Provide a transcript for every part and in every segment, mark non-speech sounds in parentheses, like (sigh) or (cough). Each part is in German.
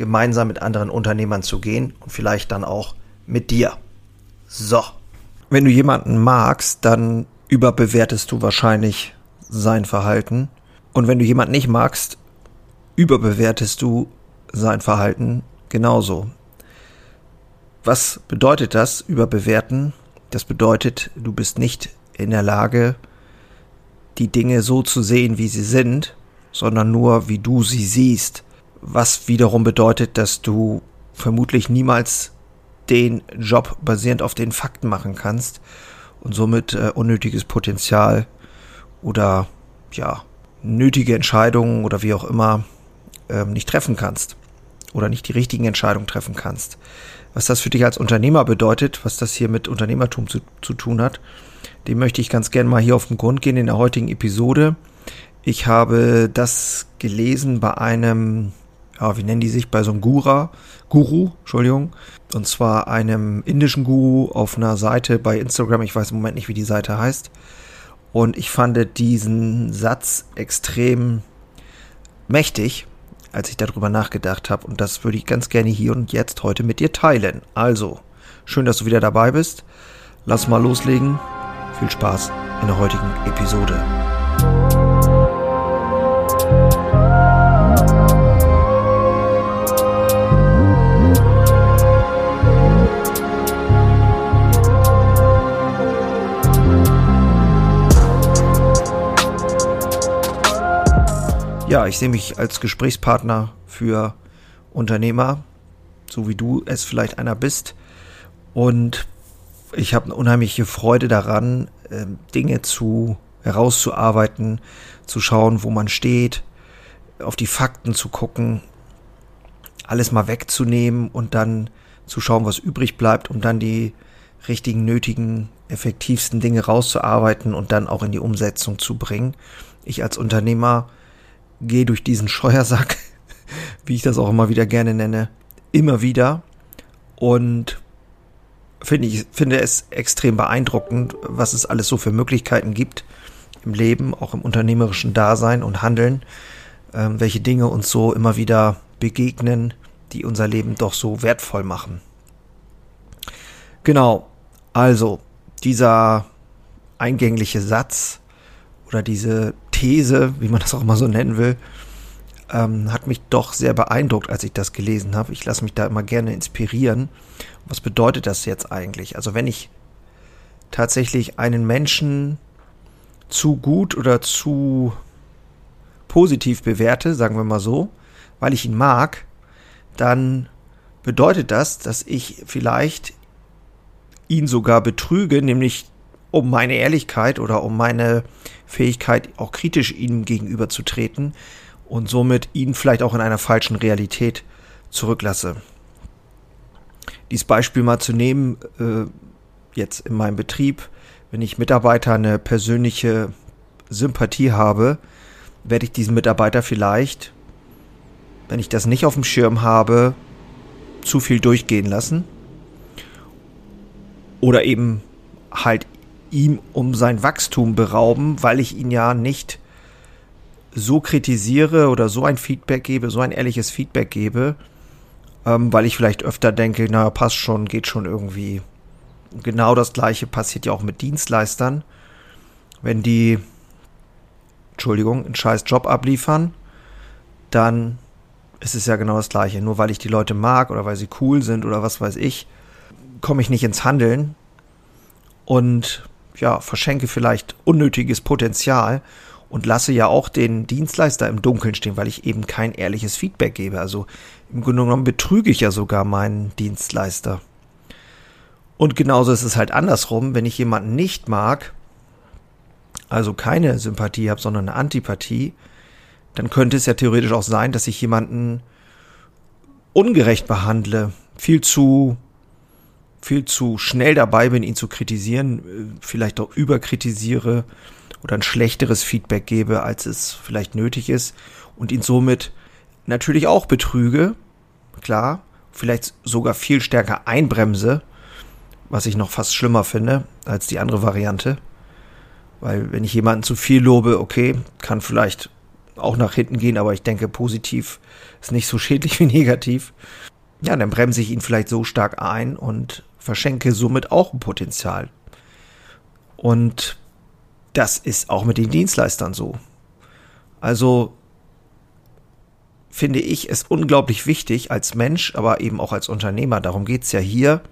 gemeinsam mit anderen Unternehmern zu gehen und vielleicht dann auch mit dir. So. Wenn du jemanden magst, dann überbewertest du wahrscheinlich sein Verhalten. Und wenn du jemanden nicht magst, überbewertest du sein Verhalten genauso. Was bedeutet das, überbewerten? Das bedeutet, du bist nicht in der Lage, die Dinge so zu sehen, wie sie sind, sondern nur, wie du sie siehst was wiederum bedeutet, dass du vermutlich niemals den Job basierend auf den Fakten machen kannst und somit äh, unnötiges Potenzial oder ja, nötige Entscheidungen oder wie auch immer ähm, nicht treffen kannst oder nicht die richtigen Entscheidungen treffen kannst. Was das für dich als Unternehmer bedeutet, was das hier mit Unternehmertum zu, zu tun hat, dem möchte ich ganz gerne mal hier auf den Grund gehen in der heutigen Episode. Ich habe das gelesen bei einem ja, wie nennen die sich, bei so einem Gura, Guru, Entschuldigung, und zwar einem indischen Guru auf einer Seite bei Instagram, ich weiß im Moment nicht, wie die Seite heißt. Und ich fand diesen Satz extrem mächtig, als ich darüber nachgedacht habe. Und das würde ich ganz gerne hier und jetzt heute mit dir teilen. Also, schön, dass du wieder dabei bist. Lass mal loslegen. Viel Spaß in der heutigen Episode. Ja, ich sehe mich als Gesprächspartner für Unternehmer, so wie du es vielleicht einer bist. Und ich habe eine unheimliche Freude daran, ähm, Dinge zu herauszuarbeiten, zu schauen, wo man steht, auf die Fakten zu gucken, alles mal wegzunehmen und dann zu schauen, was übrig bleibt, um dann die richtigen, nötigen, effektivsten Dinge rauszuarbeiten und dann auch in die Umsetzung zu bringen. Ich als Unternehmer gehe durch diesen Scheuersack, (laughs) wie ich das auch immer wieder gerne nenne, immer wieder und finde ich finde es extrem beeindruckend, was es alles so für Möglichkeiten gibt im Leben, auch im unternehmerischen Dasein und Handeln, ähm, welche Dinge uns so immer wieder begegnen, die unser Leben doch so wertvoll machen. Genau, also dieser eingängliche Satz oder diese These, wie man das auch immer so nennen will, ähm, hat mich doch sehr beeindruckt, als ich das gelesen habe. Ich lasse mich da immer gerne inspirieren. Was bedeutet das jetzt eigentlich? Also wenn ich tatsächlich einen Menschen zu gut oder zu positiv bewerte, sagen wir mal so, weil ich ihn mag, dann bedeutet das, dass ich vielleicht ihn sogar betrüge, nämlich um meine Ehrlichkeit oder um meine Fähigkeit, auch kritisch ihm gegenüberzutreten und somit ihn vielleicht auch in einer falschen Realität zurücklasse. Dieses Beispiel mal zu nehmen, äh, jetzt in meinem Betrieb, wenn ich Mitarbeiter eine persönliche Sympathie habe, werde ich diesen Mitarbeiter vielleicht, wenn ich das nicht auf dem Schirm habe, zu viel durchgehen lassen. Oder eben halt ihm um sein Wachstum berauben, weil ich ihn ja nicht so kritisiere oder so ein Feedback gebe, so ein ehrliches Feedback gebe, ähm, weil ich vielleicht öfter denke, na, passt schon, geht schon irgendwie. Genau das gleiche passiert ja auch mit Dienstleistern. Wenn die, Entschuldigung, einen scheiß Job abliefern, dann ist es ja genau das gleiche. Nur weil ich die Leute mag oder weil sie cool sind oder was weiß ich, komme ich nicht ins Handeln. Und ja, verschenke vielleicht unnötiges Potenzial und lasse ja auch den Dienstleister im Dunkeln stehen, weil ich eben kein ehrliches Feedback gebe. Also im Grunde genommen betrüge ich ja sogar meinen Dienstleister. Und genauso ist es halt andersrum, wenn ich jemanden nicht mag, also keine Sympathie habe, sondern eine Antipathie, dann könnte es ja theoretisch auch sein, dass ich jemanden ungerecht behandle, viel zu viel zu schnell dabei bin, ihn zu kritisieren, äh, vielleicht auch überkritisiere oder ein schlechteres Feedback gebe, als es vielleicht nötig ist und ihn somit natürlich auch betrüge, klar, vielleicht sogar viel stärker einbremse, was ich noch fast schlimmer finde als die andere Variante. Weil wenn ich jemanden zu viel lobe, okay, kann vielleicht auch nach hinten gehen, aber ich denke, positiv ist nicht so schädlich wie negativ. Ja, dann bremse ich ihn vielleicht so stark ein und verschenke somit auch ein Potenzial. Und das ist auch mit den Dienstleistern so. Also finde ich es unglaublich wichtig als Mensch, aber eben auch als Unternehmer, darum geht's ja hier,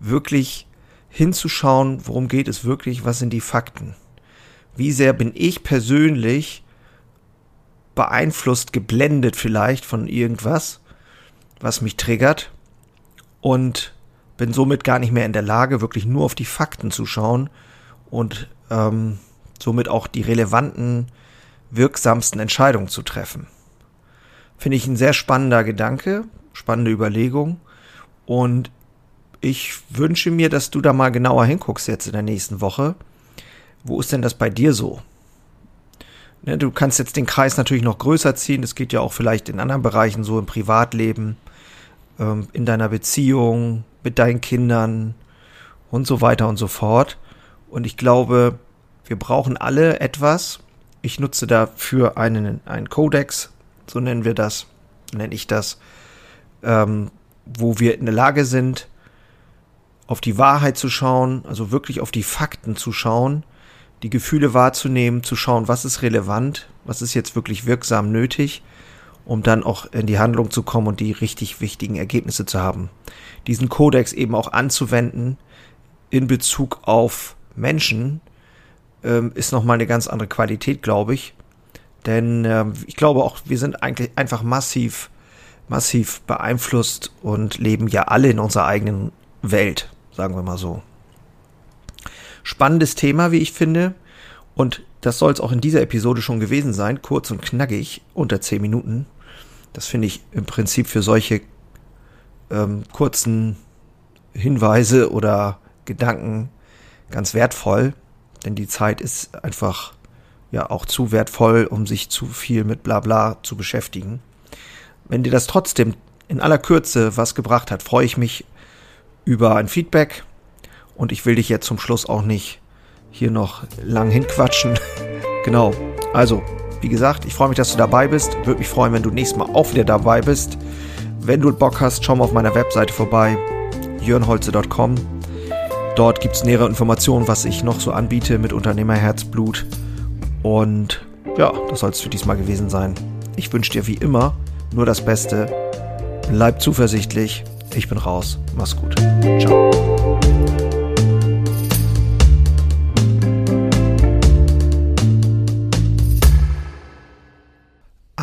wirklich hinzuschauen, worum geht es wirklich, was sind die Fakten. Wie sehr bin ich persönlich beeinflusst, geblendet vielleicht von irgendwas, was mich triggert und bin somit gar nicht mehr in der Lage, wirklich nur auf die Fakten zu schauen und ähm, somit auch die relevanten, wirksamsten Entscheidungen zu treffen. Finde ich ein sehr spannender Gedanke, spannende Überlegung. Und ich wünsche mir, dass du da mal genauer hinguckst jetzt in der nächsten Woche. Wo ist denn das bei dir so? Ne, du kannst jetzt den Kreis natürlich noch größer ziehen. Das geht ja auch vielleicht in anderen Bereichen so im Privatleben, ähm, in deiner Beziehung, mit deinen Kindern und so weiter und so fort. Und ich glaube, wir brauchen alle etwas. Ich nutze dafür einen, einen Kodex, so nennen wir das, nenne ich das, ähm, wo wir in der Lage sind, auf die Wahrheit zu schauen, also wirklich auf die Fakten zu schauen, die Gefühle wahrzunehmen, zu schauen, was ist relevant, was ist jetzt wirklich wirksam nötig, um dann auch in die Handlung zu kommen und die richtig wichtigen Ergebnisse zu haben. Diesen Kodex eben auch anzuwenden in Bezug auf Menschen ähm, ist nochmal eine ganz andere Qualität, glaube ich. Denn äh, ich glaube auch, wir sind eigentlich einfach massiv, massiv beeinflusst und leben ja alle in unserer eigenen Welt, sagen wir mal so. Spannendes Thema, wie ich finde. Und das soll es auch in dieser Episode schon gewesen sein. Kurz und knackig, unter 10 Minuten. Das finde ich im Prinzip für solche ähm, kurzen Hinweise oder Gedanken ganz wertvoll. Denn die Zeit ist einfach ja auch zu wertvoll, um sich zu viel mit Blabla zu beschäftigen. Wenn dir das trotzdem in aller Kürze was gebracht hat, freue ich mich über ein Feedback und ich will dich jetzt zum Schluss auch nicht hier noch lang hinquatschen. (laughs) genau. Also, wie gesagt, ich freue mich, dass du dabei bist. Würde mich freuen, wenn du nächstes Mal auch wieder dabei bist. Wenn du Bock hast, schau mal auf meiner Webseite vorbei, jörnholze.com. Dort gibt es nähere Informationen, was ich noch so anbiete mit Unternehmerherzblut. Und ja, das soll es für diesmal gewesen sein. Ich wünsche dir wie immer nur das Beste. Bleib zuversichtlich. Ich bin raus. Mach's gut. Ciao.